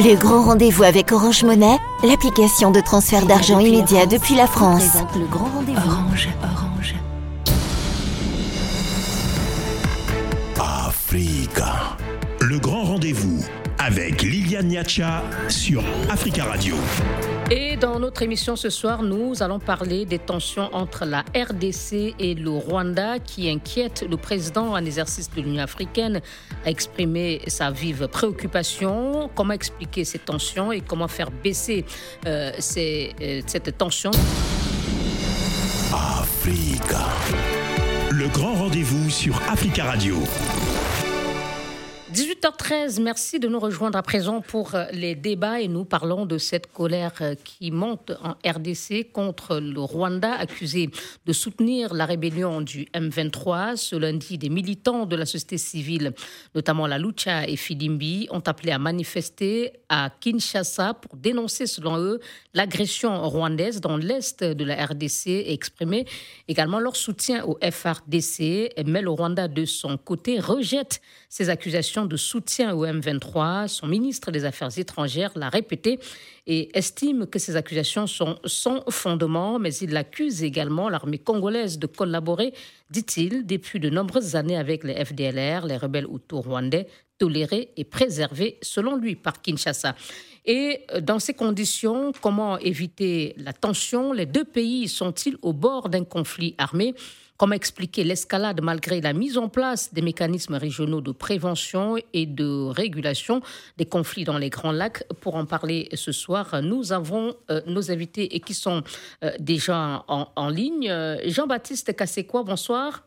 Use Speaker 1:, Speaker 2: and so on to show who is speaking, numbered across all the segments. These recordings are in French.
Speaker 1: Le grand rendez-vous avec Orange Monnaie, l'application de transfert d'argent immédiat depuis la France.
Speaker 2: le grand rendez-vous.
Speaker 3: Orange, Orange.
Speaker 4: Africa. Le grand rendez-vous avec Liliane Niacha sur Africa Radio.
Speaker 3: Et dans notre émission ce soir, nous allons parler des tensions entre la RDC et le Rwanda qui inquiètent le président en exercice de l'Union africaine a exprimé sa vive préoccupation. Comment expliquer ces tensions et comment faire baisser euh, ces, euh, cette tension?
Speaker 4: Africa. Le grand rendez-vous sur Africa Radio.
Speaker 3: 18h13, merci de nous rejoindre à présent pour euh, les débats et nous parlons de cette colère euh, qui monte en RDC contre le Rwanda accusé de soutenir la rébellion du M23. Ce lundi, des militants de la société civile, notamment la Lucha et Fidimbi, ont appelé à manifester à Kinshasa pour dénoncer selon eux l'agression rwandaise dans l'est de la RDC et exprimer également leur soutien au FRDC. Mais le Rwanda de son côté rejette ces accusations de soutien au M23. Son ministre des Affaires étrangères l'a répété et estime que ces accusations sont sans fondement, mais il accuse également l'armée congolaise de collaborer, dit-il, depuis de nombreuses années avec les FDLR, les rebelles hutus rwandais, tolérés et préservés, selon lui, par Kinshasa. Et dans ces conditions, comment éviter la tension? Les deux pays sont-ils au bord d'un conflit armé? Comment expliquer l'escalade malgré la mise en place des mécanismes régionaux de prévention et de régulation des conflits dans les Grands Lacs? Pour en parler ce soir, nous avons euh, nos invités et qui sont euh, déjà en, ligne. Jean-Baptiste Kassekwa, bonsoir.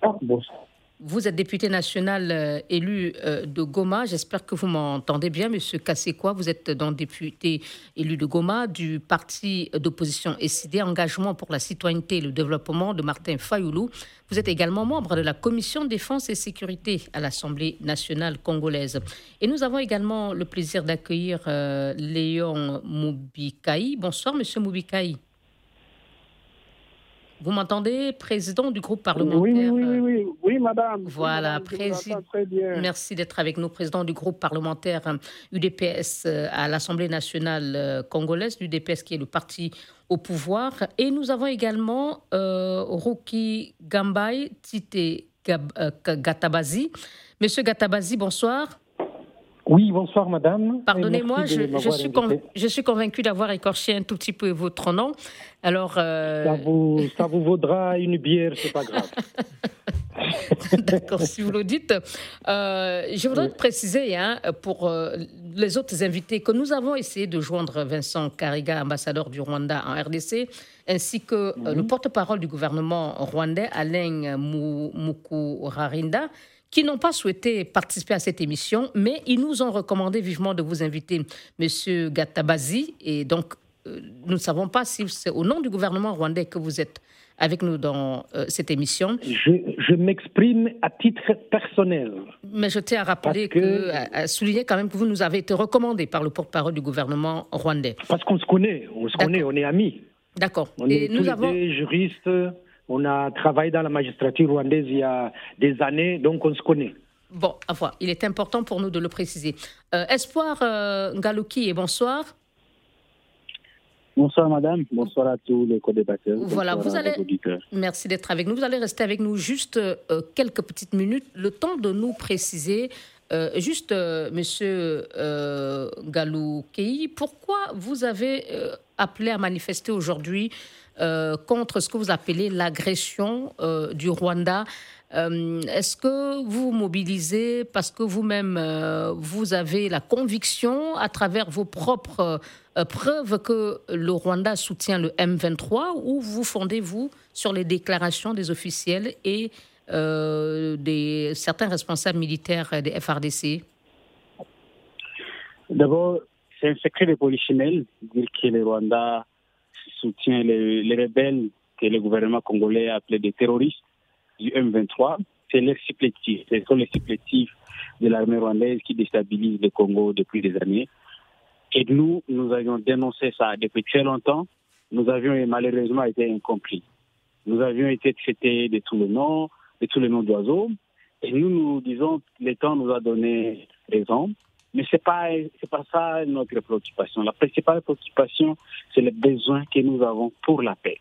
Speaker 5: Ah, bonsoir.
Speaker 3: Vous êtes député national euh, élu euh, de Goma. J'espère que vous m'entendez bien, Monsieur Kassekwa. Vous êtes donc député élu de Goma du parti d'opposition SID, Engagement pour la citoyenneté et le développement de Martin Fayoulou. Vous êtes également membre de la commission défense et sécurité à l'Assemblée nationale congolaise. Et nous avons également le plaisir d'accueillir euh, Léon Moubikaï. Bonsoir, Monsieur Moubikaï. Vous m'entendez, président du groupe parlementaire
Speaker 5: Oui, oui, oui, oui, oui madame.
Speaker 3: Voilà, président. Merci d'être avec nous, président du groupe parlementaire UDPS euh, à l'Assemblée nationale euh, congolaise, l'UDPS qui est le parti au pouvoir. Et nous avons également euh, Ruki Gambay Tite Gatabazi. Monsieur Gatabazi, bonsoir.
Speaker 5: Oui, bonsoir madame.
Speaker 3: Pardonnez-moi, je, suis je suis convaincu d'avoir écorché un tout petit peu votre nom. Alors,
Speaker 5: euh, ça, vous, ça vous vaudra une bière, c'est pas grave.
Speaker 3: D'accord, si vous le dites. Euh, je voudrais préciser hein, pour euh, les autres invités que nous avons essayé de joindre Vincent Kariga, ambassadeur du Rwanda en RDC, ainsi que mhm. le porte-parole du gouvernement rwandais, Alain Mukurarinda qui n'ont pas souhaité participer à cette émission, mais ils nous ont recommandé vivement de vous inviter, Monsieur Gatabazi. Et donc, euh, nous ne savons pas si c'est au nom du gouvernement rwandais que vous êtes avec nous dans euh, cette émission.
Speaker 5: Je, m'exprime à titre personnel.
Speaker 3: Mais je tiens à rappeler que, à, souligner quand même que vous nous avez été recommandé par le porte-parole du gouvernement rwandais.
Speaker 5: Parce qu'on se connaît, on se connaît, on est amis.
Speaker 3: D'accord.
Speaker 5: On Et est nous tous avons... des juristes. On a travaillé dans la magistrature rwandaise il y a des années, donc on se connaît.
Speaker 3: Bon, à voir. Il est important pour nous de le préciser. Euh, Espoir euh, Ngalouki, et bonsoir.
Speaker 6: Bonsoir madame, bonsoir à tous les co-débatteurs.
Speaker 3: Voilà, vous allez. Merci d'être avec nous. Vous allez rester avec nous juste euh, quelques petites minutes, le temps de nous préciser. Euh, juste, monsieur Galouki, pourquoi vous avez appelé à manifester aujourd'hui euh, contre ce que vous appelez l'agression euh, du Rwanda. Euh, est-ce que vous vous mobilisez parce que vous-même, vous avez la conviction, à travers vos propres preuves, que le Rwanda soutient le M23 ou vous fondez-vous sur les déclarations des officiels et des, certains responsables militaires des FRDC
Speaker 6: D'abord, c'est un secret de polichinelle dire que le Rwanda soutient les, les, rebelles que le gouvernement congolais a appelés des terroristes du M23. C'est les supplétifs, ce sont les supplétifs de l'armée rwandaise qui déstabilisent le Congo depuis des années. Et nous, nous avions dénoncé ça depuis très longtemps. Nous avions malheureusement été incompris. Nous avions été traités de tous les noms, de tous les noms d'oiseaux. Et nous, nous disons, le temps nous a donné raison. Mais ce n'est pas, pas ça notre préoccupation. La principale préoccupation, c'est le besoin que nous avons pour la paix.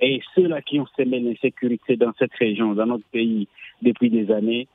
Speaker 6: Et ceux-là qui ont semé l'insécurité dans cette région, dans notre pays, depuis des années,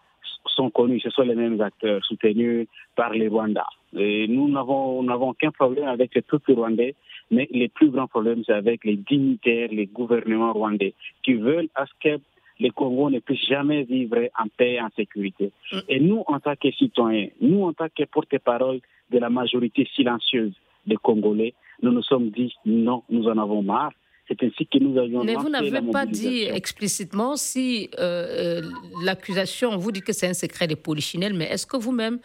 Speaker 6: sont connus. Ce sont les mêmes acteurs soutenus par les Rwandais. Et nous n'avons aucun problème avec les peuples rwandais, mais les plus grands problèmes, c'est avec les dignitaires, les gouvernements rwandais, qui veulent à ce que les Congos ne puissent jamais vivre en paix et en sécurité. Mm. Et nous, en tant que citoyens, nous, en tant que porte-parole de la majorité silencieuse des Congolais, nous nous sommes dit non, nous en avons marre. C'est ainsi que nous avions.
Speaker 3: Mais vous n'avez pas dit explicitement si euh, euh, l'accusation, vous dit que c'est un secret des polichinelles, mais est-ce que vous-même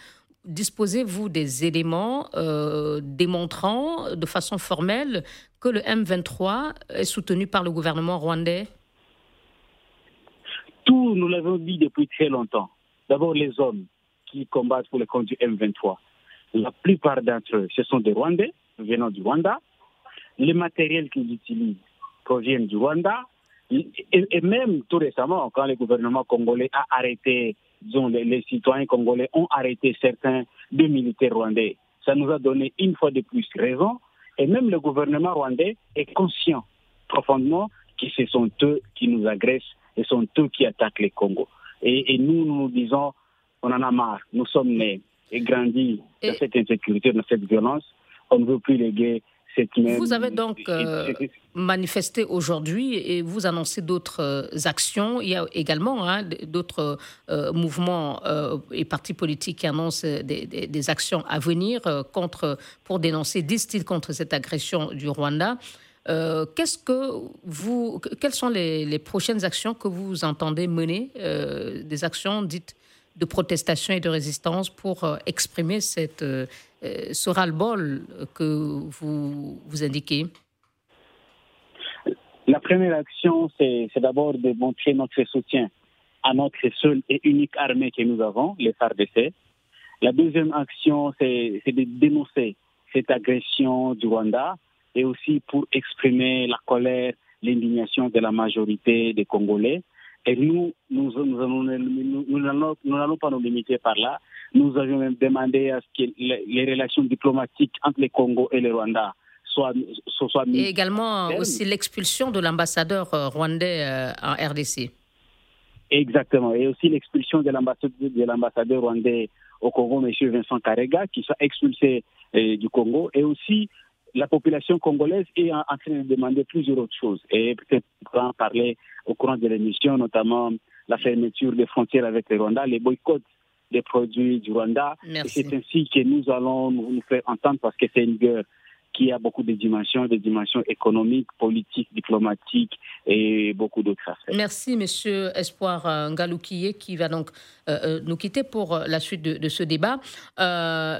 Speaker 3: disposez-vous des éléments euh, démontrant de façon formelle que le M23 est soutenu par le gouvernement rwandais?
Speaker 6: Nous l'avons dit depuis très longtemps. D'abord, les hommes qui combattent pour le compte du M23. La plupart d'entre eux, ce sont des Rwandais venant du Rwanda. Les matériels qu'ils utilisent proviennent du Rwanda. Et, même tout récemment, quand le gouvernement congolais a arrêté, disons, les, citoyens congolais ont arrêté certains deux militaires rwandais, ça nous a donné une fois de plus raison. Et même le gouvernement rwandais est conscient profondément que ce sont eux qui nous agressent et sont eux qui attaquent les Congo. Et, nous, nous disons, on en a marre. Nous sommes nés et grandis dans cette insécurité, dans cette violence. On ne veut plus léguer
Speaker 3: vous avez donc euh, manifesté aujourd'hui et vous annoncez d'autres euh, actions. Il y a également hein, d'autres euh, mouvements et partis politiques qui annoncent des, actions à venir contre, pour dénoncer, disent-ils, contre cette agression du Rwanda. Vous, quelles sont les, prochaines actions que vous entendez mener Des actions dites de protestation et de résistance pour exprimer cette euh, ce ras-le-bol que vous, vous indiquez?
Speaker 6: La première action, c'est d'abord de montrer notre soutien à notre seule et unique armée que nous avons, les FARDC. La deuxième action, c'est de dénoncer cette agression du Rwanda et aussi pour exprimer la colère, l'indignation de la majorité des Congolais. Et nous, nous, nous n'allons pas nous limiter par là. Nous avions même demandé à ce que les, relations diplomatiques entre le Congo et le Rwanda soient, soient mises.
Speaker 3: Et également aussi l'expulsion de l'ambassadeur euh, rwandais euh, en RDC.
Speaker 6: Exactement. Et aussi l'expulsion de l'ambassadeur rwandais au Congo, M. Vincent Karega, qui soit expulsé euh, du Congo. Et aussi, la population congolaise est en, train de demander plusieurs autres choses. Et peut-être en parler au courant de l'émission, notamment la fermeture des frontières avec le Rwanda, les boycotts des produits du Rwanda. C'est ainsi que nous allons nous faire entendre parce que c'est une guerre qui a beaucoup de dimensions, des dimensions économiques, politiques, diplomatiques et beaucoup d'autres aspects.
Speaker 3: Merci, Monsieur Espoir euh, Ngaloukiye, qui va donc euh, euh, nous quitter pour la suite de, ce débat.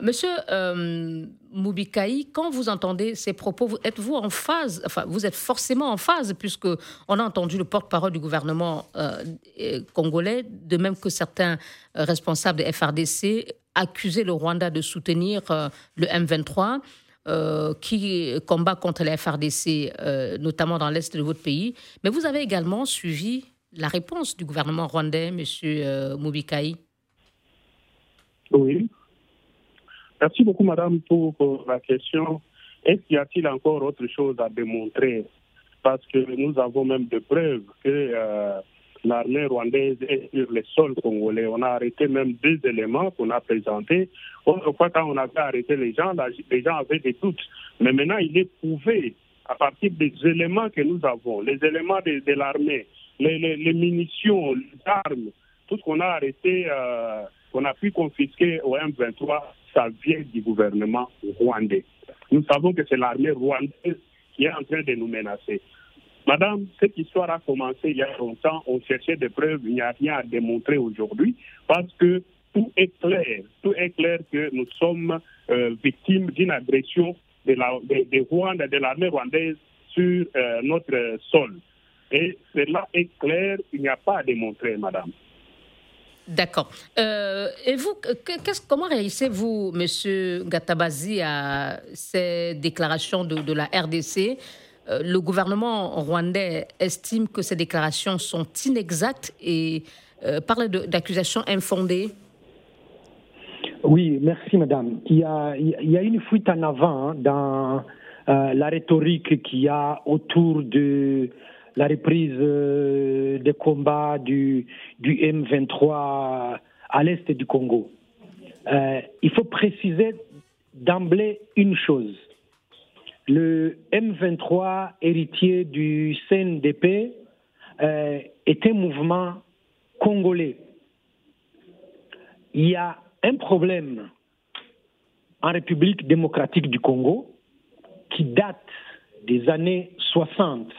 Speaker 3: monsieur Moubikaï, quand vous entendez ces propos, êtes-vous en phase, enfin, vous êtes forcément en phase, puisque on a entendu le porte-parole du gouvernement congolais, de même que certains responsables de FRDC, accuser le Rwanda de soutenir le M23. Euh, qui combat contre la FRDC, euh, notamment dans l'est de votre pays. Mais vous avez également suivi la réponse du gouvernement rwandais, M. Euh, Moubikaï.
Speaker 2: Oui. Merci beaucoup, madame, pour, la question. Est-ce qu'il y a-t-il encore autre chose à démontrer? Parce que nous avons même des preuves que l'armée rwandaise est sur le sol congolais. On a arrêté même deux éléments qu'on a présentés. Autrefois, quand on avait arrêté les gens, les gens avaient des doutes. Mais maintenant, il est prouvé à partir des éléments que nous avons, les éléments de, l'armée, les, munitions, les armes, tout ce qu'on a arrêté, euh, qu'on a pu confisquer au M23, ça vient du gouvernement rwandais. Nous savons que c'est l'armée rwandaise qui est en train de nous menacer. Madame, cette histoire a commencé il y a longtemps. On cherchait des preuves. Il n'y a rien à démontrer aujourd'hui parce que tout est clair. Tout est clair que nous sommes euh, victimes d'une agression de la, de, de, de l'armée rwandaise sur euh, notre sol. Et cela est clair. Il n'y a pas à démontrer, madame.
Speaker 3: D'accord. Euh, et vous, comment réagissez-vous, Monsieur Gatabazi, à ces déclarations de, la RDC le gouvernement rwandais estime que ces déclarations sont inexactes et euh, parle d'accusations infondées
Speaker 5: Oui, merci madame. Il y a, une fuite en avant hein, dans euh, la rhétorique qu'il y a autour de la reprise euh, des combats du, du M23 à l'est du Congo. Euh, il faut préciser d'emblée une chose. Le M23, héritier du CNDP, euh, est un mouvement congolais. Il y a un problème en République démocratique du Congo qui date des années 60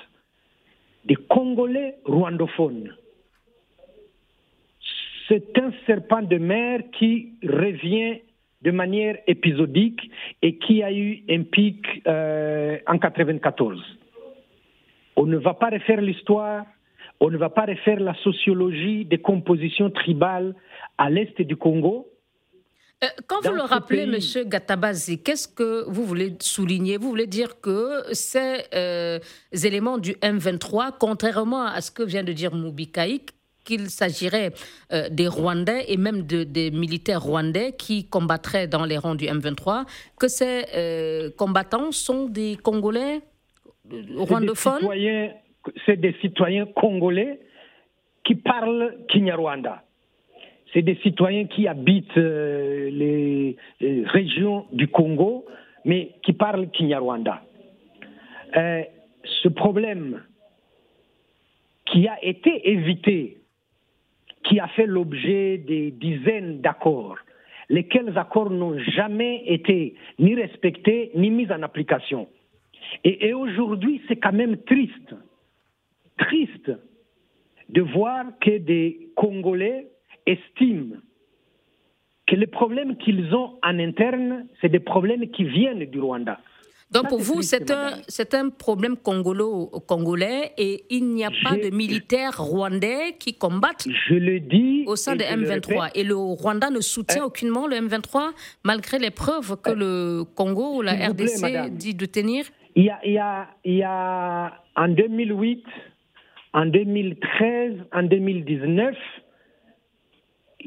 Speaker 5: des Congolais rwandophones. C'est un serpent de mer qui revient de manière épisodique et qui a eu un pic euh, en 94. On ne va pas refaire l'histoire, on ne va pas refaire la sociologie des compositions tribales à l'est du Congo.
Speaker 3: Euh, quand vous le rappelez, M. Gatabazi, qu'est-ce que vous voulez souligner? Vous voulez dire que ces euh, éléments du M23, contrairement à ce que vient de dire Moubikaïk, qu'il s'agirait euh, des Rwandais et même de, des militaires rwandais qui combattraient dans les rangs du M23, que ces combattants sont des Congolais rwandophones
Speaker 5: C'est des, citoyens congolais qui parlent Kinyarwanda. C'est des citoyens qui habitent euh, les, régions du Congo, mais qui parlent Kinyarwanda. Euh, ce problème qui a été évité, qui a fait l'objet des dizaines d'accords, lesquels accords n'ont jamais été ni respectés ni mis en application. et aujourd'hui, c'est quand même triste, triste de voir que des Congolais estiment que les problèmes qu'ils ont en interne, c'est des problèmes qui viennent du Rwanda.
Speaker 3: Donc pour vous, c'est un, un problème congolais et il n'y a pas de militaires rwandais qui combattent
Speaker 5: je le dis
Speaker 3: au sein de M23. Et le Rwanda ne soutient hein? aucunement le M23 malgré les preuves que le Congo ou la RDC dit de tenir
Speaker 5: il y, a, il, y a, il y a en 2008, en 2013, en 2019,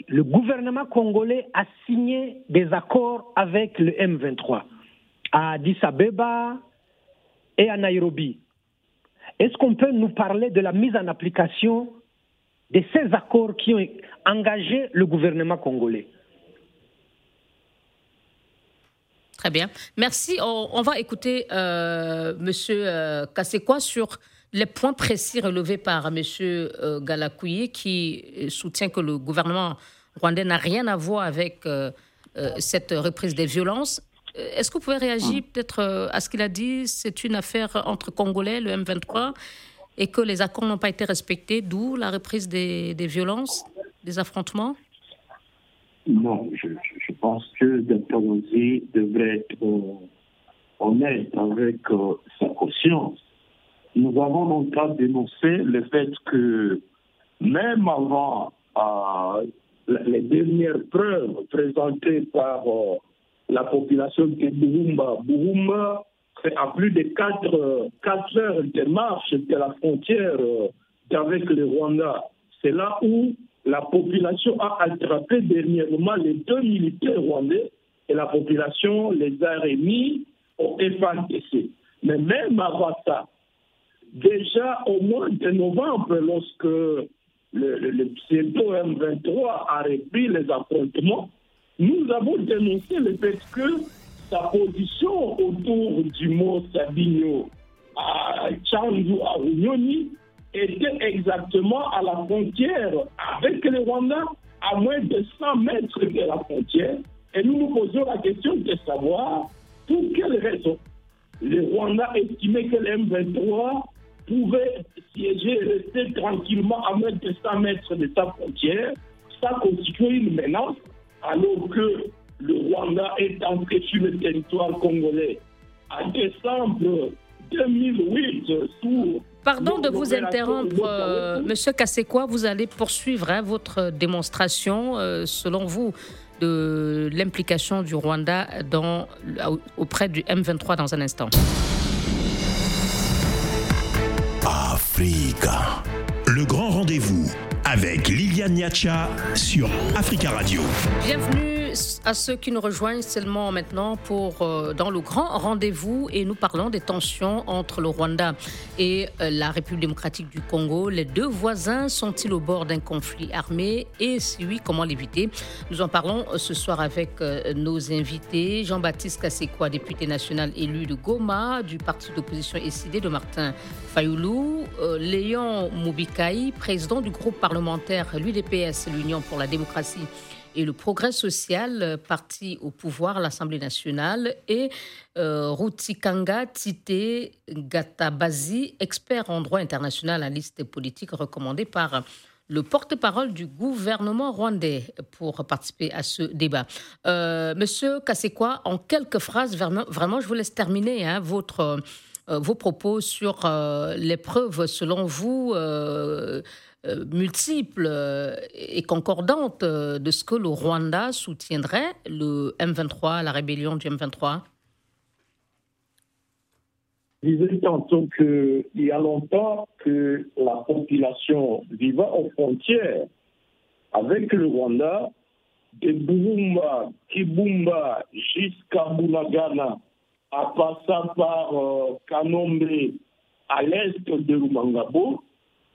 Speaker 5: le gouvernement congolais a signé des accords avec le M23 à Addis Abeba et à Nairobi. Est-ce qu'on peut nous parler de la mise en application de ces accords qui ont engagé le gouvernement congolais?
Speaker 3: Très bien. Merci. On, va écouter euh, M. Euh, sur les points précis relevés par M. Euh, Galakouye, qui soutient que le gouvernement rwandais n'a rien à voir avec euh, cette reprise des violences. Est-ce que vous pouvez réagir hmm. peut-être à ce qu'il a dit? C'est une affaire entre Congolais, le M23, et que les accords n'ont pas été respectés, d'où la reprise des, violences, des affrontements?
Speaker 7: Non, je, pense que Deltarosi devrait être honnête avec sa conscience. Nous avons donc dénoncé le fait que même avant euh, les dernières preuves présentées par euh, la population de Bourumba, Bourumba, c'est à plus de 4, 4 heures de marche de la frontière euh, avec le Rwanda. C'est là où la population a attrapé dernièrement les deux militaires rwandais et la population les a remis au FADC. Mais même avant ça, Déjà au mois de novembre, lorsque le, pseudo M23 a repris les affrontements, nous avons dénoncé le fait que sa position autour du mot Sabino à Chanzu, à Unioni, était exactement à la frontière avec le Rwanda, à moins de 100 mètres de la frontière. Et nous nous posons la question de savoir pour quelles raisons le Rwanda estimait que le M23 pouvait siéger et rester tranquillement à moins de 100 mètres de sa frontière, ça constitue une menace, alors que le Rwanda est entré sur le territoire congolais en décembre 2008 sous
Speaker 3: Pardon de vous interrompre, euh, Monsieur Kassekwa, vous allez poursuivre hein, votre démonstration, euh, selon vous, de l'implication du Rwanda dans, auprès du M23 dans un instant.
Speaker 4: Africa. Le grand rendez-vous avec Liliane Niacha sur Africa Radio.
Speaker 3: Bienvenue à ceux qui nous rejoignent seulement maintenant pour euh, dans le grand rendez-vous et nous parlons des tensions entre le Rwanda et euh, la République démocratique du Congo. Les deux voisins sont-ils au bord d'un conflit armé et si oui, comment l'éviter? Nous en parlons ce soir avec nos invités. Jean-Baptiste Kassekwa, député national élu de Goma du parti d'opposition SID de Martin Fayoulou, Léon Moubikai, président du groupe parlementaire l'UDPS, l'Union pour la démocratie et le progrès social, euh, parti au pouvoir, l'Assemblée nationale, et euh, Rutikanga Tite Gatabazi, expert en droit international, à liste politique recommandé par le porte-parole du gouvernement rwandais pour participer à ce débat. Euh, Monsieur Kassekwa, en quelques phrases, vraiment, je vous laisse terminer hein, votre, vos propos sur les preuves, selon vous, euh, multiples euh, et concordantes euh, de ce que le Rwanda soutiendrait le M23, la rébellion du M23
Speaker 7: disais tantôt qu'il y a longtemps que la population vivant aux frontières avec le Rwanda, de Burumba, Kibumba jusqu'à Bunagana, en passant par Kanombe à l'est de Rumangabo,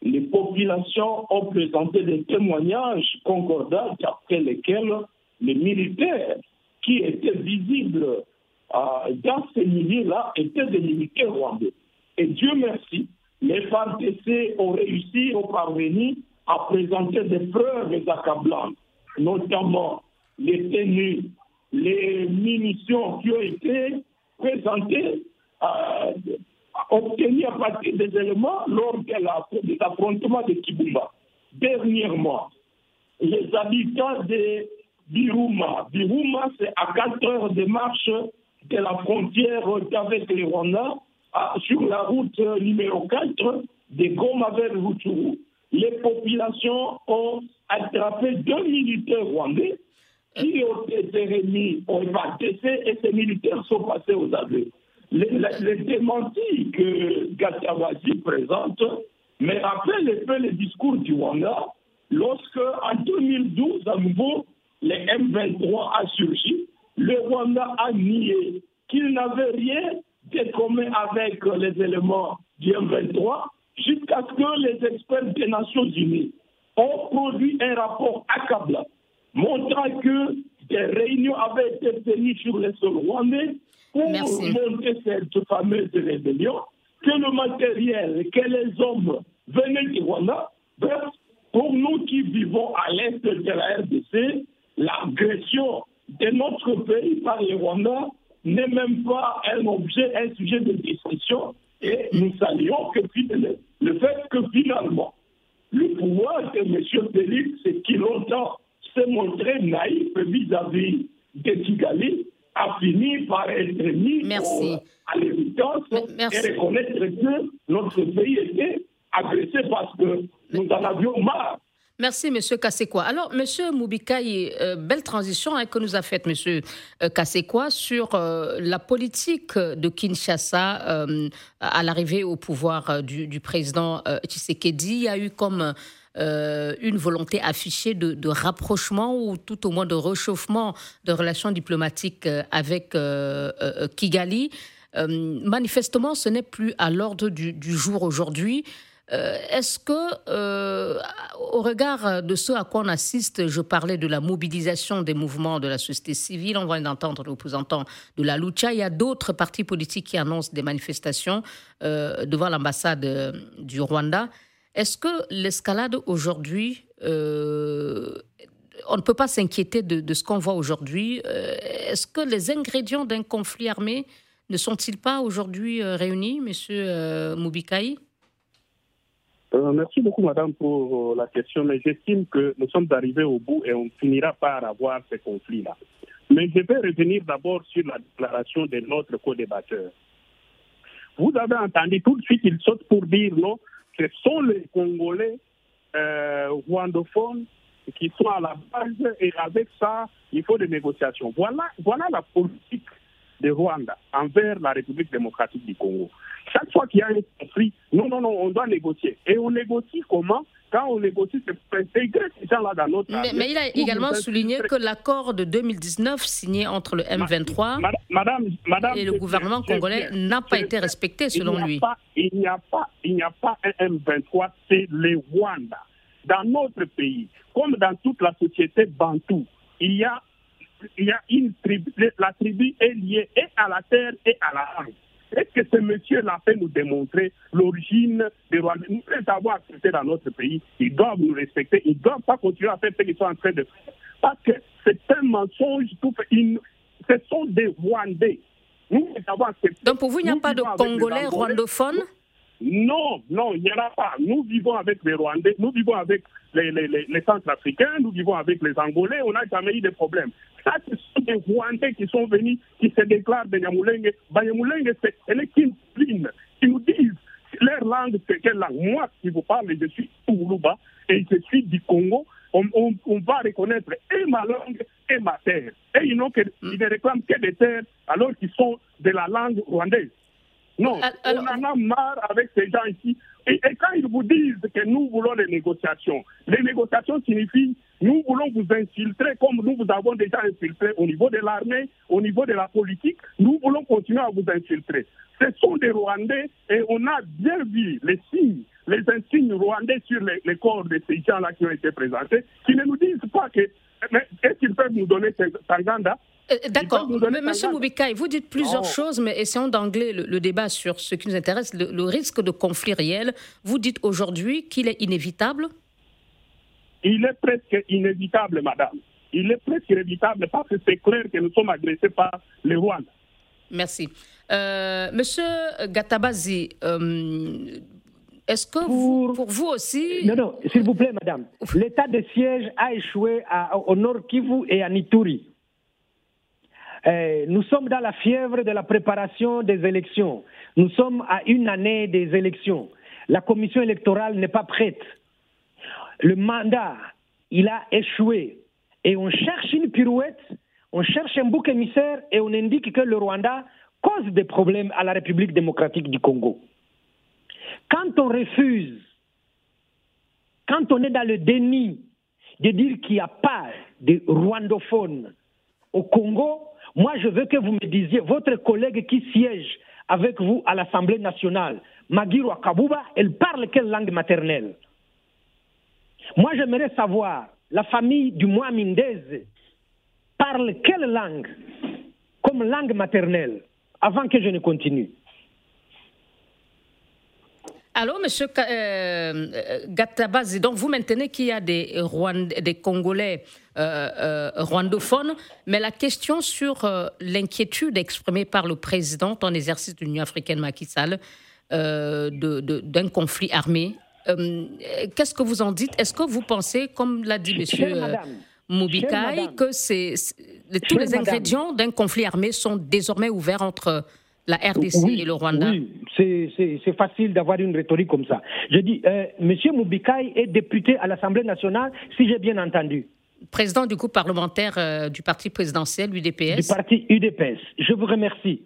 Speaker 7: les populations ont présenté des témoignages concordants après lesquels les militaires qui étaient visibles euh, dans ces milieux-là étaient des militaires rwandais. Et Dieu merci, les FARDC ont réussi, ont parvenu à présenter des preuves accablantes, notamment les tenues, les munitions qui ont été présentées euh, à partir des éléments lors de l'affrontement de Kibumba. Dernièrement, les habitants de Biruma, Biruma c'est à 4 heures de marche de la frontière avec les Rwanda, sur la route numéro 4 de Goma vers les populations ont attrapé deux militaires rwandais qui ont été remis au FATC et ces militaires sont passés aux aveux les, démentis que Gatawazi présente rappellent un peu le discours du Rwanda lorsque, en 2012, à nouveau, les M23 a surgi. Le Rwanda a nié qu'il n'avait rien de commun avec les éléments du M23 jusqu'à ce que les experts des Nations Unies ont produit un rapport accablant montrant que des réunions avaient été tenues sur les sols rwandais pour monter cette fameuse rébellion, que le matériel, que les hommes venaient du Rwanda. Bref, pour nous qui vivons à l'est de la RDC, l'agression de notre pays par les Rwandais n'est même pas un objet, un sujet de discussion. Et nous saluons que le fait que finalement, le pouvoir de M. Félix, qui longtemps s'est montré naïf vis-à-vis de Kigali, a fini par être mis à l'évidence et reconnaître que notre pays était agressé parce que nous en avions marre.
Speaker 3: Merci, M. Kassekwa. Alors, M. Moubikaï, euh, belle transition hein, que nous a faite M. Euh, Kassekwa sur euh, la politique de Kinshasa à l'arrivée au pouvoir du, du président Tshisekedi. Il y a eu comme euh, une volonté affichée de, rapprochement ou tout au moins de réchauffement de relations diplomatiques euh, avec euh, Kigali. manifestement, ce n'est plus à l'ordre du, jour aujourd'hui. Est-ce que, au regard de ce à quoi on assiste, je parlais de la mobilisation des mouvements de la société civile, on vient d'entendre le représentant de la Lucha, il y a d'autres partis politiques qui annoncent des manifestations devant l'ambassade du Rwanda. Est-ce que l'escalade aujourd'hui, euh, on ne peut pas s'inquiéter de, ce qu'on voit aujourd'hui euh, Est-ce que les ingrédients d'un conflit armé ne sont-ils pas aujourd'hui euh, réunis, Monsieur Moubikaï
Speaker 2: Merci beaucoup, Madame, pour la question, mais j'estime que nous sommes arrivés au bout et on finira par avoir ces conflits-là. Mais je vais revenir d'abord sur la déclaration de notre co-débatteur. Vous avez entendu tout de suite, il saute pour dire non, ce sont les Congolais euh, rwandophones qui sont à la base et avec ça, il faut des négociations. Voilà, voilà la politique de Rwanda envers la République démocratique du Congo. Chaque fois qu'il y a un conflit, non, non, non, on doit négocier. Et on négocie comment? Quand on négocie, c'est pour intégrer ces gens-là dans notre
Speaker 3: mais, mais, il a également souligné que l'accord de 2019 signé entre le M23
Speaker 2: madame, madame,
Speaker 3: et le gouvernement congolais n'a pas été respecté selon lui.
Speaker 2: Pas, il n'y a pas, il n'y a pas un M23, c'est les Rwanda. Dans notre pays, comme dans toute la société bantou, il y a, il y a une tribu, la tribu est liée et à la terre et à la langue. Est-ce que ce monsieur-là fait nous démontrer l'origine des Rwandais Nous devons avoir accepté dans notre pays. Ils doivent nous respecter. Ils ne doivent pas continuer à faire ce qu'ils sont en train de faire. Parce que c'est un mensonge. Tout, ce sont des Rwandais.
Speaker 3: Nous. Donc pour vous, il n'y a pas de Congolais rwandophones
Speaker 2: non, non, il n'y en a pas. Nous vivons avec les Rwandais, nous vivons avec les, Centrafricains, nous vivons avec les Angolais, on n'a jamais eu de problème. Ça, ce sont des Rwandais qui sont venus, qui se déclarent de Nyamulenge. Nyamulenge, c'est une qui nous disent leur langue, c'est quelle langue Moi, si vous parlez, je suis Ourouba et je suis du Congo. On, on, va reconnaître et ma langue et ma terre. Et ils, que, ils ne réclament que des terres alors qu'ils sont de la langue rwandaise. Non, on en a marre avec ces gens ici. Et, quand ils vous disent que nous voulons les négociations, les négociations signifient nous voulons vous infiltrer comme nous vous avons déjà infiltré au niveau de l'armée, au niveau de la politique. Nous voulons continuer à vous infiltrer. Ce sont des Rwandais et on a bien vu les signes, les insignes rwandais sur les, corps de ces gens-là qui ont été présentés, qui ne nous disent pas que est-ce qu'ils peuvent nous donner Tanganda
Speaker 3: euh, D'accord. Monsieur Moubikaï, vous dites plusieurs choses, mais essayons d'angler le, débat sur ce qui nous intéresse, le, risque de conflit réel. Vous dites aujourd'hui qu'il est inévitable?
Speaker 2: Il est presque inévitable, madame. Il est presque inévitable parce que c'est clair que nous sommes agressés par les Rwandais.
Speaker 3: Merci. Euh, monsieur Gatabazi, euh, est-ce que pour... Vous, aussi.
Speaker 5: Non, non, s'il vous plaît, madame. L'état de siège a échoué au nord Kivu et à Nituri. Eh, nous sommes dans la fièvre de la préparation des élections. Nous sommes à une année des élections. La commission électorale n'est pas prête. Le mandat, il a échoué. Et on cherche une pirouette, on cherche un bouc émissaire et on indique que le Rwanda cause des problèmes à la République démocratique du Congo. Quand on refuse, quand on est dans le déni de dire qu'il n'y a pas de rwandophones au Congo, moi, je veux que vous me disiez, votre collègue qui siège avec vous à l'Assemblée nationale, Magiro Kabuba, elle parle quelle langue maternelle? Moi, j'aimerais savoir, la famille du Mohamindez parle quelle langue comme langue maternelle avant que je ne continue?
Speaker 3: Allô, monsieur euh, Gatabazi, donc vous maintenez qu'il y a des, des Congolais euh, euh, rwandophones, mais la question sur euh, l'inquiétude exprimée par le président en exercice de l'Union africaine Macky Sall d'un conflit armé, qu'est-ce que vous en dites? Est-ce que vous pensez, comme l'a dit monsieur Moubikai, que c'est tous les ingrédients d'un conflit armé sont désormais ouverts entre la RDC et le Rwanda
Speaker 5: Oui, c'est facile d'avoir une rhétorique comme ça. Je dis, euh, M. Moubikai est député à l'Assemblée nationale, si j'ai bien entendu.
Speaker 3: Président du groupe parlementaire euh, du parti présidentiel, UDPS.
Speaker 5: Du parti UDPS. Je vous remercie.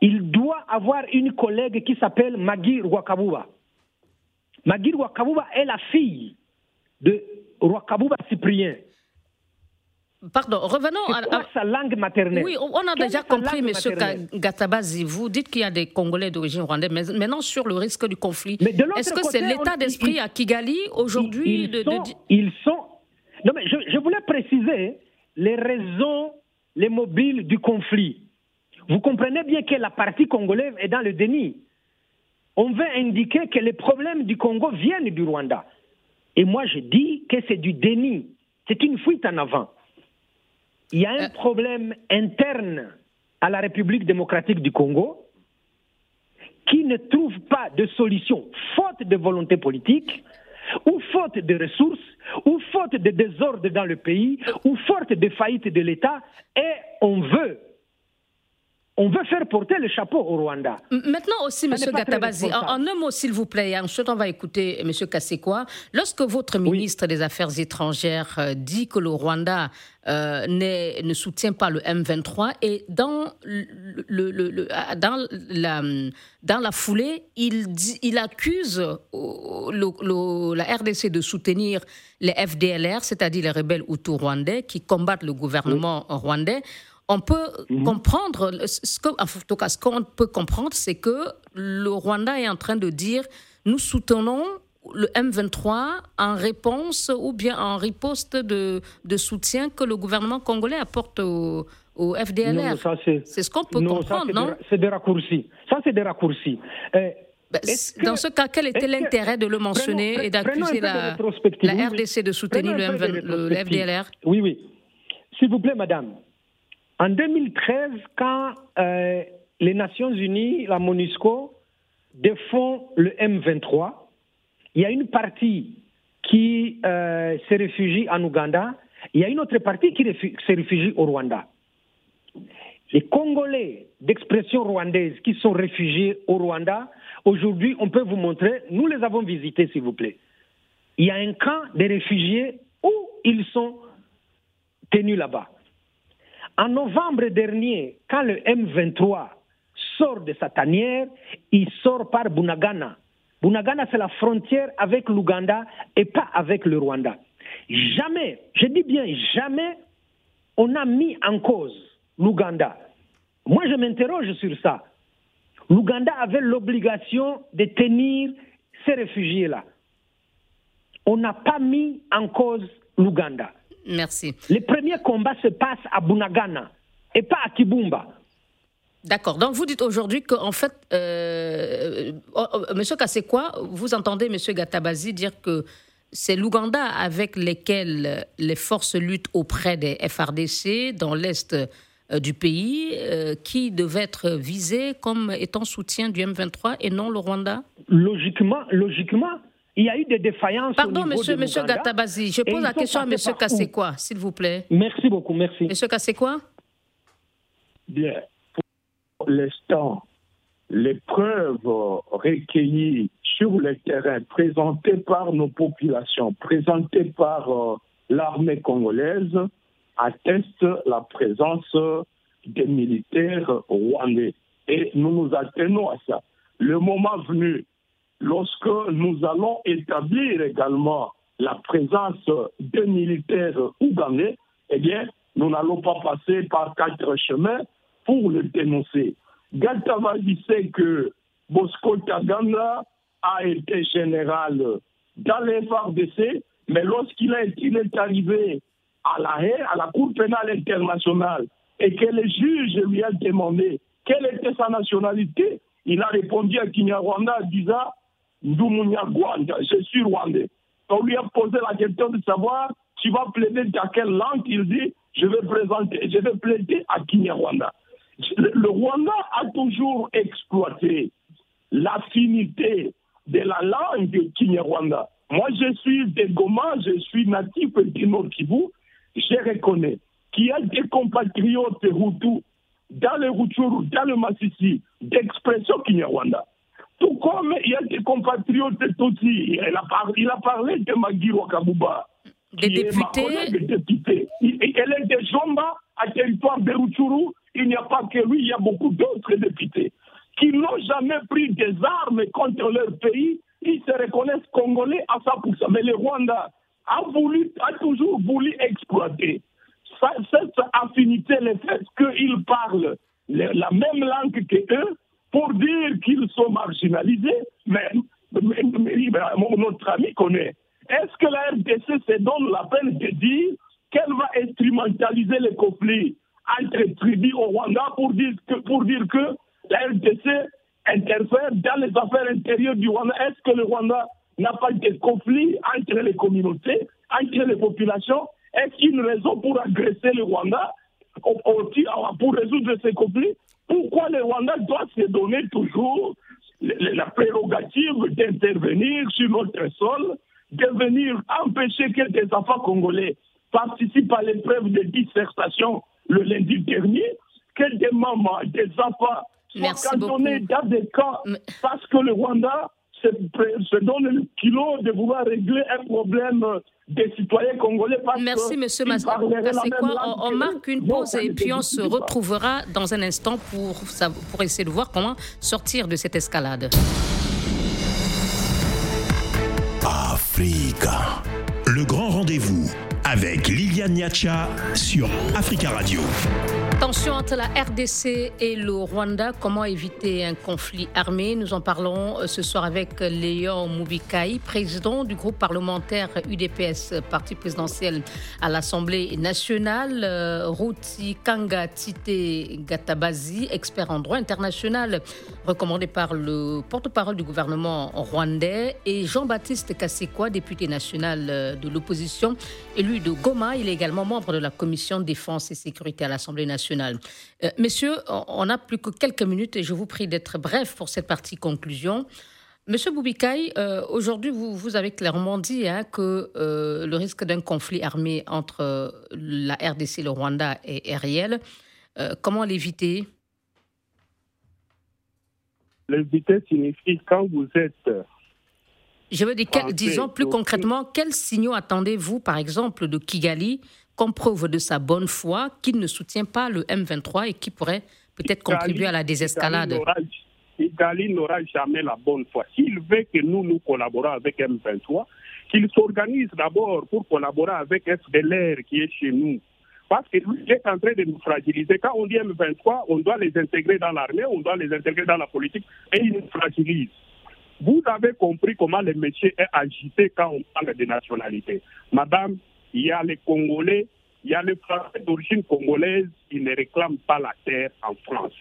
Speaker 5: Il doit avoir une collègue qui s'appelle Magui Rwakabuba. Magui Rwakabuba est la fille de Rwakabuba Cyprien.
Speaker 3: Pardon, revenons
Speaker 5: à, sa langue maternelle?
Speaker 3: Oui, on a déjà compris, M. Gatabazi. Vous dites qu'il y a des Congolais d'origine rwandaise, mais maintenant sur le risque du conflit. Est-ce que c'est l'état d'esprit à Kigali aujourd'hui
Speaker 5: de, ils sont. Non, mais je, je voulais préciser les raisons, les mobiles du conflit. Vous comprenez bien que la partie congolaise est dans le déni. On veut indiquer que les problèmes du Congo viennent du Rwanda. Et moi, je dis que c'est du déni. C'est une fuite en avant. Il y a un euh. problème interne à la République démocratique du Congo qui ne trouve pas de solution, faute de volonté politique, ou faute de ressources, ou faute de désordre dans le pays, ou faute de faillite de l'État, et on veut on veut faire porter le chapeau au Rwanda.
Speaker 3: Maintenant aussi, M. Gatabazi, en, un mot s'il vous plaît, ensuite on va écouter M. Kassekwa. Lorsque votre ministre des Affaires étrangères euh, dit que le Rwanda euh, ne soutient pas le M23 et dans, le, dans, la, dans la foulée, il, il accuse la RDC de soutenir les FDLR, c'est-à-dire les rebelles hutus rwandais qui combattent le gouvernement rwandais on peut mhm. comprendre, ce que, en tout cas, ce qu'on peut comprendre, c'est que le Rwanda est en train de dire nous soutenons le M23 en réponse ou bien en riposte de, de soutien que le gouvernement congolais apporte au, FDLR. C'est ce qu'on peut comprendre, non?
Speaker 5: C'est des raccourcis. Ça, c'est des raccourcis.
Speaker 3: Euh, ben, dans ce cas, quel était l'intérêt de le mentionner et d'accuser la, la, RDC de soutenir le, le FDLR
Speaker 5: Oui, oui. S'il vous plaît, madame, en 2013, quand euh, les Nations Unies, la MONUSCO, défend le M23, il y a une partie qui euh, se réfugie en Ouganda, il y a une autre partie qui se réfugie au Rwanda. Les Congolais d'expression rwandaise qui sont réfugiés au Rwanda, aujourd'hui, on peut vous montrer, nous les avons visités, s'il vous plaît. Il y a un camp de réfugiés où ils sont tenus là-bas. En novembre dernier, quand le M23 sort de sa tanière, il sort par Bunagana. Bunagana, c'est la frontière avec l'Ouganda et pas avec le Rwanda. Jamais, je dis bien jamais, on a mis en cause l'Ouganda. Moi, je m'interroge sur ça. L'Ouganda avait l'obligation de tenir ces réfugiés-là. On n'a pas mis en cause l'Ouganda.
Speaker 3: Merci.
Speaker 5: Les premiers combats se passent à Bunagana et pas à Kibumba.
Speaker 3: D'accord. Donc vous dites aujourd'hui qu'en fait, euh, oh, oh, Monsieur Kassekwa, vous entendez Monsieur Gatabazi dire que c'est l'Ouganda avec lesquels les forces luttent auprès des FRDC dans l'est euh, du pays euh, qui devait être visé comme étant soutien du M23 et non le Rwanda?
Speaker 5: Logiquement, logiquement, il y a eu des défaillances.
Speaker 3: Pardon, au niveau monsieur, monsieur Gatabazi, je pose la question à monsieur Kassekwa, s'il vous plaît.
Speaker 5: Merci beaucoup, merci.
Speaker 3: Monsieur Kassekwa
Speaker 7: Bien. Pour l'instant, les preuves recueillies sur le terrain, présentées par nos populations, présentées par euh, l'armée congolaise, attestent la présence des militaires rwandais. Et nous nous attenons à ça. Le moment venu, lorsque nous allons établir également la présence des militaires ougandais, eh bien, nous n'allons pas passer par quatre chemins pour le dénoncer. Gatavali sait que Bosco Taganda a été général dans les FARDC, mais lorsqu'il est, arrivé à la à la Cour pénale internationale, et que le juge lui a demandé quelle était sa nationalité, il a répondu à Kinyarwanda disant je suis rwandais. On lui a posé la question de savoir, tu vas plaider dans quelle langue Il dit, je vais présenter, je vais plaider à Kinyarwanda. Le Rwanda a toujours exploité l'affinité de la langue Kinyarwanda. Moi, je suis des Goma, je suis natif du Nord Kivu. Je reconnais qu'il y a des compatriotes Hutus dans le Rutshuru, dans le Massissi, d'expression Kinyarwanda. Tout comme il y a des compatriotes aussi. Il a parlé, il a parlé de Magiro Kabuba.
Speaker 3: Des députés.
Speaker 7: Des députés. Elle est de Jomba, à territoire de Rutshuru. Il n'y a pas que lui, il y a beaucoup d'autres députés qui n'ont jamais pris des armes contre leur pays. Ils se reconnaissent congolais à 100%. Mais le Rwanda a, voulu, a toujours voulu exploiter cette affinité, le fait qu'ils parlent la même langue que eux, pour dire qu'ils sont marginalisés, mais, notre ami connaît. Est-ce que la RDC se donne la peine de dire qu'elle va instrumentaliser les conflits entre tribus au Rwanda pour dire que, la RDC interfère dans les affaires intérieures du Rwanda? Est-ce que le Rwanda n'a pas de conflit entre les communautés, entre les populations? Est-ce une raison pour agresser le Rwanda pour résoudre ces conflits? Pourquoi le Rwanda doit se donner toujours la prérogative d'intervenir sur notre sol, de venir empêcher que des enfants congolais participent à l'épreuve de dissertation le lundi dernier que des mamans, des enfants soient cantonnés dans des camps parce que le Rwanda se, se, donne le kilo de vouloir régler un problème des citoyens congolais. Parce
Speaker 3: Merci, monsieur. On, on, marque une pause et puis on se retrouvera dans un instant pour, pour essayer de voir comment sortir de cette escalade.
Speaker 4: Africa. Le grand rendez-vous avec Liliane Niacha sur Africa Radio.
Speaker 3: Tension entre la RDC et le Rwanda, comment éviter un conflit armé? Nous en parlons euh, ce soir avec Léon Moubikai, président du groupe parlementaire UDPS, parti présidentiel à l'Assemblée nationale, euh, Routi Kanga Tite Gatabazi, expert en droit international, recommandé par le porte-parole du gouvernement rwandais, et Jean-Baptiste Kassekwa, député national euh, de l'opposition, élu de Goma. Il est également membre de la commission défense et sécurité à l'Assemblée nationale. Euh, messieurs, on n'a plus que quelques minutes et je vous prie d'être bref pour cette partie conclusion. Monsieur Boubikaï, euh, aujourd'hui, vous, vous, avez clairement dit hein, que euh, le risque d'un conflit armé entre la RDC et le Rwanda est réel. comment l'éviter?
Speaker 2: L'éviter signifie quand vous êtes
Speaker 3: je veux dire, disons plus concrètement, quels signaux attendez-vous, par exemple, de Kigali comme preuve de sa bonne foi qu'il ne soutient pas le M23 et qui pourrait peut-être contribuer à la désescalade
Speaker 2: Kigali n'aura jamais la bonne foi. S'il veut que nous, nous collaborons avec M23, qu'il s'organise d'abord pour collaborer avec FDLR qui est chez nous. Parce qu'il est en train de nous fragiliser. Quand on dit M23, on doit les intégrer dans l'armée, on doit les intégrer dans la politique, et ils nous fragilisent. Vous avez compris comment le métier est agité quand on parle de nationalité. Madame, il y a les Congolais, il y a les Français d'origine congolaise qui ne réclament pas la terre en France.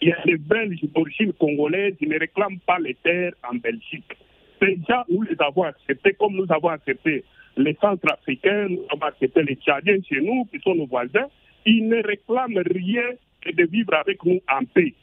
Speaker 2: Il y a les Belges d'origine congolaise qui ne réclament pas les terres en Belgique. Ces gens, nous les avons acceptés comme nous avons accepté les Centrafricains, nous avons accepté les Tchadiens chez nous, qui sont nos voisins. Ils ne réclament rien que de vivre avec nous en paix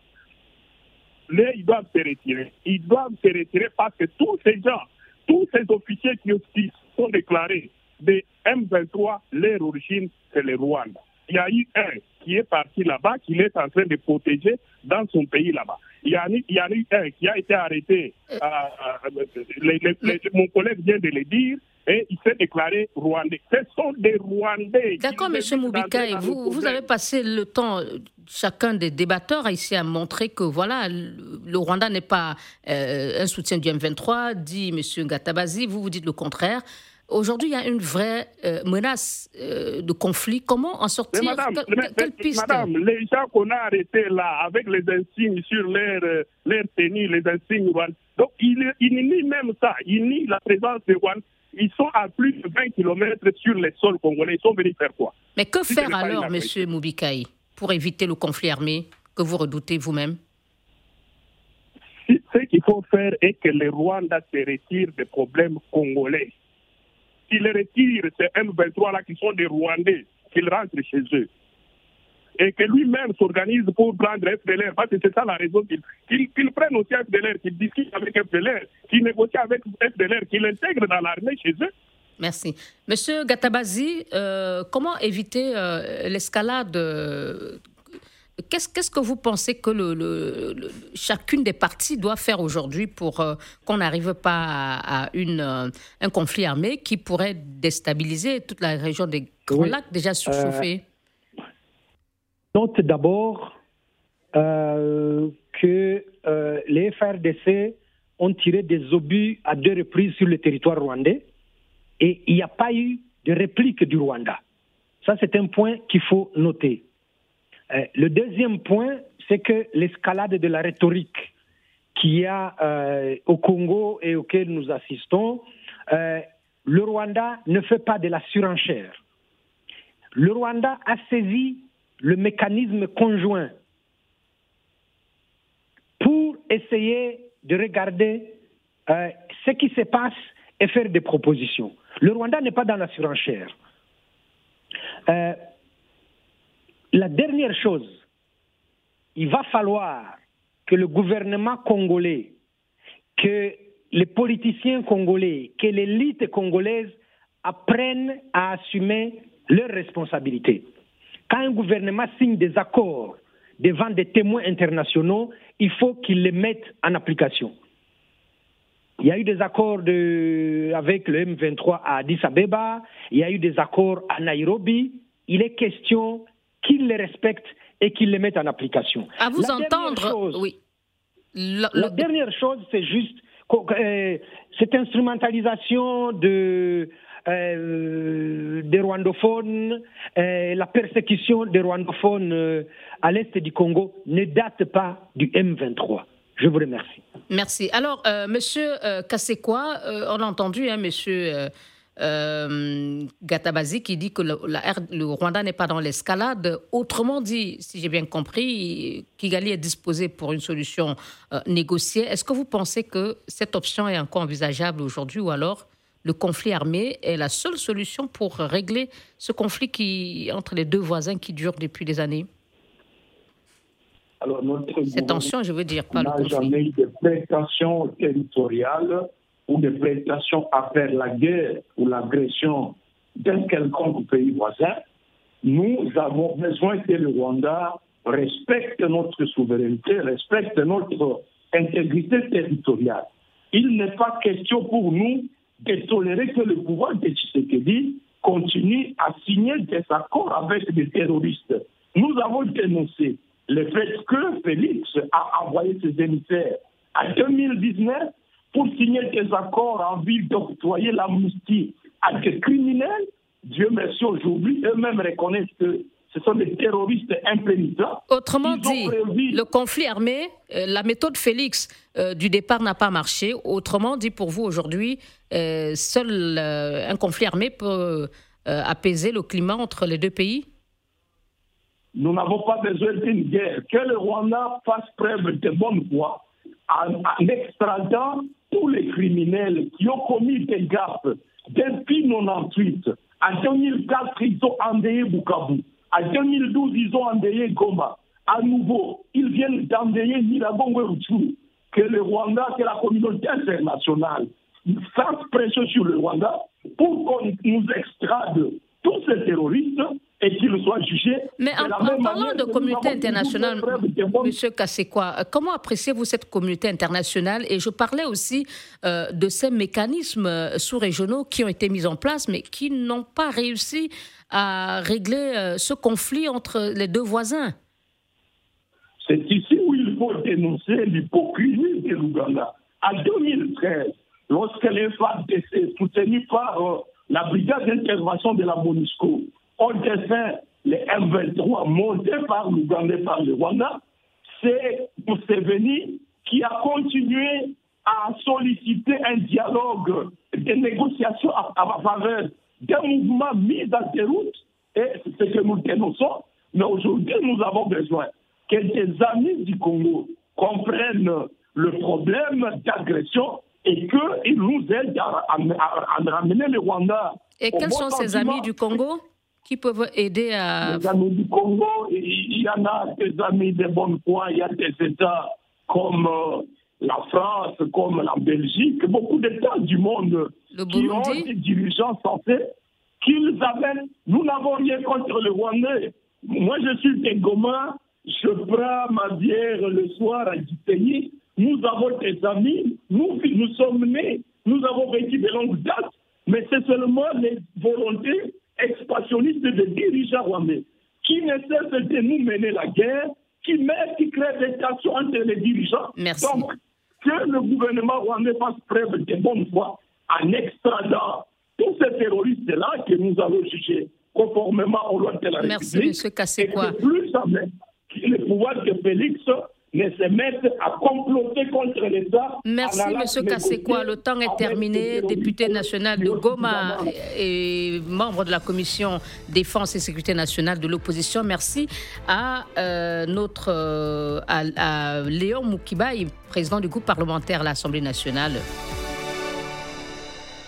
Speaker 2: les, ils doivent se retirer. Ils doivent se retirer parce que tous ces gens, tous ces officiers qui, sont déclarés des M23, leur origine, c'est le Rwanda. Il y a eu un qui est parti là-bas, qui est en train de protéger dans son pays là-bas. Il, il y, a eu un qui a été arrêté, euh, euh, mon collègue vient de le dire, et il s'est déclaré rwandais. Ce sont des Rwandais.
Speaker 3: D'accord, M. Moubika, vous, vous avez passé le temps, chacun des débatteurs ici à montrer que voilà, le Rwanda n'est pas euh, un soutien du M23, dit M. Gatabazi, vous vous dites le contraire. Aujourd'hui, il y a une vraie euh, menace euh, de conflit. Comment en sortir?
Speaker 2: Madame, Quelle piste? Madame, les gens qu'on a arrêtés là, avec les insignes sur leur, leur tenue, les insignes, donc ils, ils nient même ça. Ils nient la présence de Rwanda ils sont à plus de 20 km sur les sols congolais. Ils sont venus faire quoi?
Speaker 3: Mais que faire alors, Monsieur Moubikaï, pour éviter le conflit armé que vous redoutez vous-même?
Speaker 2: Ce qu'il faut faire est que les Rwandais se retirent des problèmes congolais. S'ils retirent ces M23 là qui sont des Rwandais, qu'ils rentrent chez eux et que lui-même s'organise pour prendre FDLR, parce que c'est ça la raison qu'il qu prenne aussi FDLR, qu'il discute avec FDLR, qu'il négocie avec FDLR, qu'il intègre dans l'armée chez eux.
Speaker 3: Merci. Monsieur Gatabazi, euh, comment éviter euh, l'escalade euh, Qu'est-ce que vous pensez que le, chacune des parties doit faire aujourd'hui pour qu'on n'arrive pas à, une, un conflit armé qui pourrait déstabiliser toute la région des Grands Lacs déjà surchauffée?
Speaker 5: Note d'abord euh, que euh, les FRDC ont tiré des obus à deux reprises sur le territoire rwandais et il n'y a pas eu de réplique du Rwanda. Ça, c'est un point qu'il faut noter. Euh, le deuxième point, c'est que l'escalade de la rhétorique qu'il y a au Congo et auquel nous assistons, le Rwanda ne fait pas de la surenchère. Le Rwanda a saisi le mécanisme conjoint pour essayer de regarder euh, ce qui se passe et faire des propositions. Le Rwanda n'est pas dans la surenchère. La dernière chose, il va falloir que le gouvernement congolais, que les politiciens congolais, que l'élite congolaise apprennent à assumer leurs responsabilités. Quand un gouvernement signe des accords devant des témoins internationaux, il faut qu'ils les mettent en application. Il y a eu des accords avec le M23 à Addis Abeba, il y a eu des accords à Nairobi. Il est question qu'ils les respectent et qu'ils les mettent en application.
Speaker 3: À vous entendre, oui.
Speaker 5: La, dernière chose, c'est juste euh, cette instrumentalisation de, euh, des rwandophones, euh, la persécution des rwandophones à l'est du Congo ne date pas du M23. Je vous remercie.
Speaker 3: Merci. Alors, Monsieur Kassekwa, on a entendu, hein, Monsieur euh, Gatabazi qui dit que le, Rwanda n'est pas dans l'escalade. Autrement dit, si j'ai bien compris, Kigali est disposé pour une solution euh, négociée. Est-ce que vous pensez que cette option est encore envisageable aujourd'hui ou alors le conflit armé est la seule solution pour régler ce conflit qui, entre les deux voisins qui dure depuis des années?
Speaker 7: Alors, notre
Speaker 3: Cette tension, je veux dire, pas le conflit.
Speaker 7: jamais eu de prétention territoriale ou des prestations à faire la guerre ou l'agression d'un quelconque pays voisin, nous avons besoin que le Rwanda respecte notre souveraineté, respecte notre intégrité territoriale. Il n'est pas question pour nous de tolérer que le pouvoir de Tshisekedi continue à signer des accords avec des terroristes. Nous avons dénoncé le fait que Félix a envoyé ses émissaires en 2019 pour signer des accords en vue d'octroyer l'amnistie à des criminels, Dieu merci aujourd'hui, eux-mêmes reconnaissent que ce sont des terroristes impénitents.
Speaker 3: Autrement dit, le conflit armé, euh, la méthode Félix euh, du départ n'a pas marché. Autrement dit, pour vous aujourd'hui, euh, seul un conflit armé peut apaiser le climat entre les deux pays?
Speaker 7: Nous n'avons pas besoin d'une guerre. Que le Rwanda fasse preuve de bonne foi en, en extradant tous les criminels qui ont commis des gaffes depuis 98. En 2004, ils ont endeuillé Bukavu. En 2012, ils ont endeuillé Goma. À nouveau, ils viennent d'endeuiller Niragongo Rutshuru. Que le Rwanda, que la communauté internationale fasse pression sur le Rwanda pour qu'on nous extrade tous ces terroristes et qu'il soit jugé.
Speaker 3: Mais en, parlant de communauté internationale, M. Kassekwa, comment appréciez-vous cette communauté internationale? Et je parlais aussi euh, de ces mécanismes euh, sous-régionaux qui ont été mis en place, mais qui n'ont pas réussi à régler euh, ce conflit entre les deux voisins.
Speaker 7: C'est ici où il faut dénoncer l'hypocrisie de l'Ouganda. En 2013, lorsque les FARDC, soutenues par la brigade d'intervention de la MONUSCO, ont défait les M23 montés par l'Ouganda par le Rwanda, c'est Museveni qui a continué à solliciter un dialogue, des négociations à, à faveur d'un mouvement mis à déroute, et c'est ce que nous dénonçons. Mais aujourd'hui, nous avons besoin que des amis du Congo comprennent le problème d'agression et qu'ils nous aident à, ramener le Rwanda.
Speaker 3: Et quels sont ces amis du Congo? Qui peuvent aider à...
Speaker 7: Les amis du Congo, il y en a des amis de bonne foi, il y a des États comme euh, la France, comme la Belgique, beaucoup d'États du monde qui ont des dirigeants censés qu'ils amènent. Nous n'avons rien contre le Rwandais. Moi, je suis des Goma, je prends ma bière le soir à pays. Nous avons des amis, nous, nous sommes nés, nous avons vécu de longues dates, mais c'est seulement les volontés expansionniste des dirigeants rwandais qui ne cessent de nous mener la guerre, qui met, qui crée des tensions entre les dirigeants.
Speaker 3: Merci.
Speaker 7: Donc, que le gouvernement rwandais fasse preuve de bonne foi en extradant tous ces terroristes-là que nous allons juger conformément aux lois de la
Speaker 3: Merci,
Speaker 7: République.
Speaker 3: Merci, M. Kassekwa.
Speaker 7: Et plus jamais le pouvoir de Félix ne se mettent à comploter contre l'État.
Speaker 3: Merci, M. Kassekwa. Le temps est terminé. Député national de Goma et membre de la commission défense et sécurité nationale de l'opposition. Merci à euh, notre euh, à, à Léon Moukibaï, président du groupe parlementaire à l'Assemblée nationale.